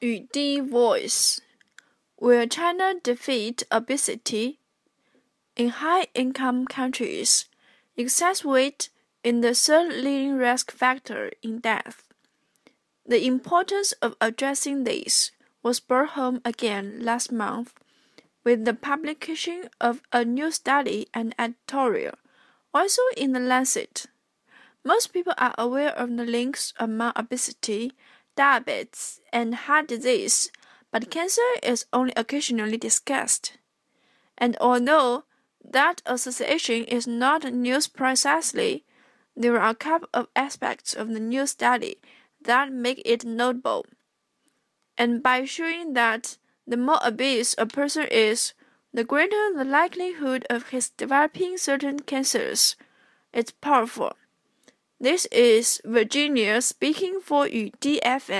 语滴 Voice Will China defeat obesity? In high income countries, excess weight is the third leading risk factor in death. The importance of addressing this was brought home again last month with the publication of a new study and editorial, also in The Lancet. Most people are aware of the links among obesity diabetes, and heart disease, but cancer is only occasionally discussed. And although that association is not news precisely, there are a couple of aspects of the new study that make it notable. And by showing that the more obese a person is, the greater the likelihood of his developing certain cancers, it's powerful. This is Virginia speaking for 语滴 FM。